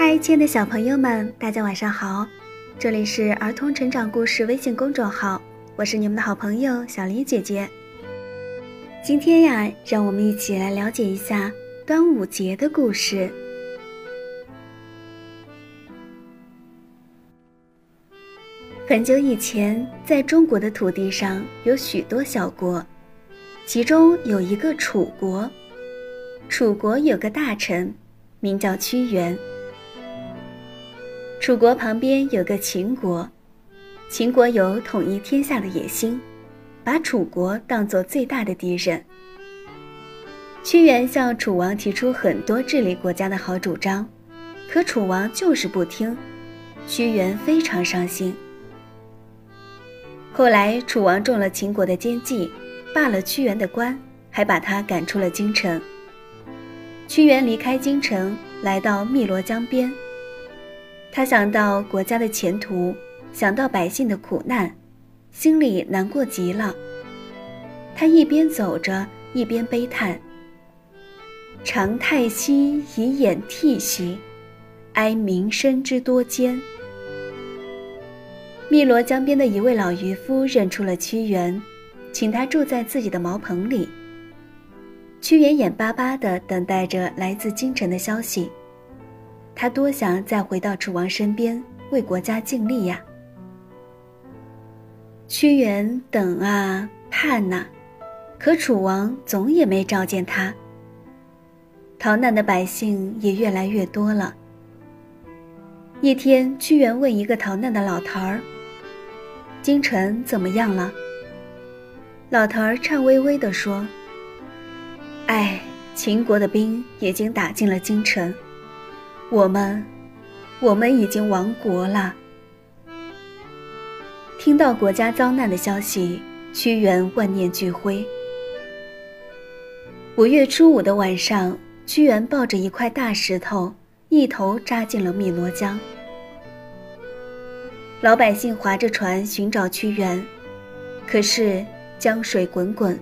嗨，亲爱的小朋友们，大家晚上好！这里是儿童成长故事微信公众号，我是你们的好朋友小黎姐姐。今天呀，让我们一起来了解一下端午节的故事。很久以前，在中国的土地上有许多小国，其中有一个楚国。楚国有个大臣，名叫屈原。楚国旁边有个秦国，秦国有统一天下的野心，把楚国当作最大的敌人。屈原向楚王提出很多治理国家的好主张，可楚王就是不听，屈原非常伤心。后来楚王中了秦国的奸计，罢了屈原的官，还把他赶出了京城。屈原离开京城，来到汨罗江边。他想到国家的前途，想到百姓的苦难，心里难过极了。他一边走着，一边悲叹：“长太息以掩涕兮，哀民生之多艰。”汨罗江边的一位老渔夫认出了屈原，请他住在自己的茅棚里。屈原眼巴巴地等待着来自京城的消息。他多想再回到楚王身边，为国家尽力呀。屈原等啊盼呐，可楚王总也没召见他。逃难的百姓也越来越多了。一天，屈原问一个逃难的老头儿：“京城怎么样了？”老头儿颤巍巍地说：“哎，秦国的兵已经打进了京城。”我们，我们已经亡国了。听到国家遭难的消息，屈原万念俱灰。五月初五的晚上，屈原抱着一块大石头，一头扎进了汨罗江。老百姓划着船寻找屈原，可是江水滚滚，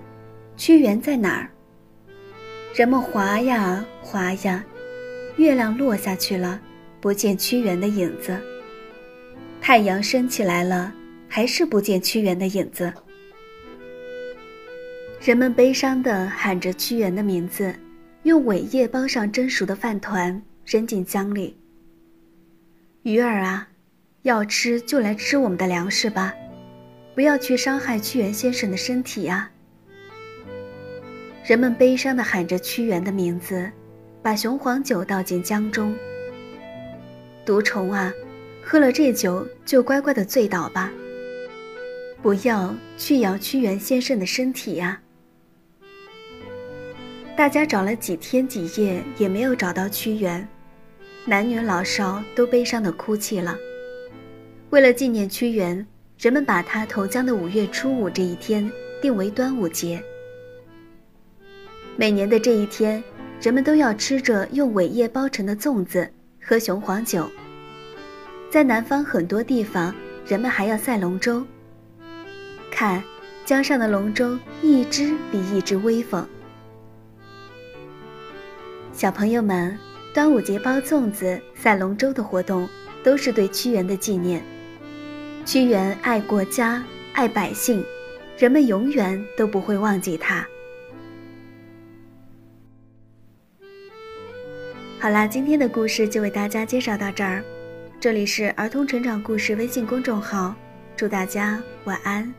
屈原在哪儿？人们划呀划呀。月亮落下去了，不见屈原的影子。太阳升起来了，还是不见屈原的影子。人们悲伤地喊着屈原的名字，用苇叶包上蒸熟的饭团扔进江里。鱼儿啊，要吃就来吃我们的粮食吧，不要去伤害屈原先生的身体啊！人们悲伤地喊着屈原的名字。把雄黄酒倒进江中。毒虫啊，喝了这酒就乖乖的醉倒吧。不要去咬屈原先生的身体呀！大家找了几天几夜也没有找到屈原，男女老少都悲伤的哭泣了。为了纪念屈原，人们把他投江的五月初五这一天定为端午节。每年的这一天。人们都要吃着用苇叶包成的粽子，喝雄黄酒。在南方很多地方，人们还要赛龙舟。看，江上的龙舟一只比一只威风。小朋友们，端午节包粽子、赛龙舟的活动，都是对屈原的纪念。屈原爱国家、爱百姓，人们永远都不会忘记他。好啦，今天的故事就为大家介绍到这儿。这里是儿童成长故事微信公众号，祝大家晚安。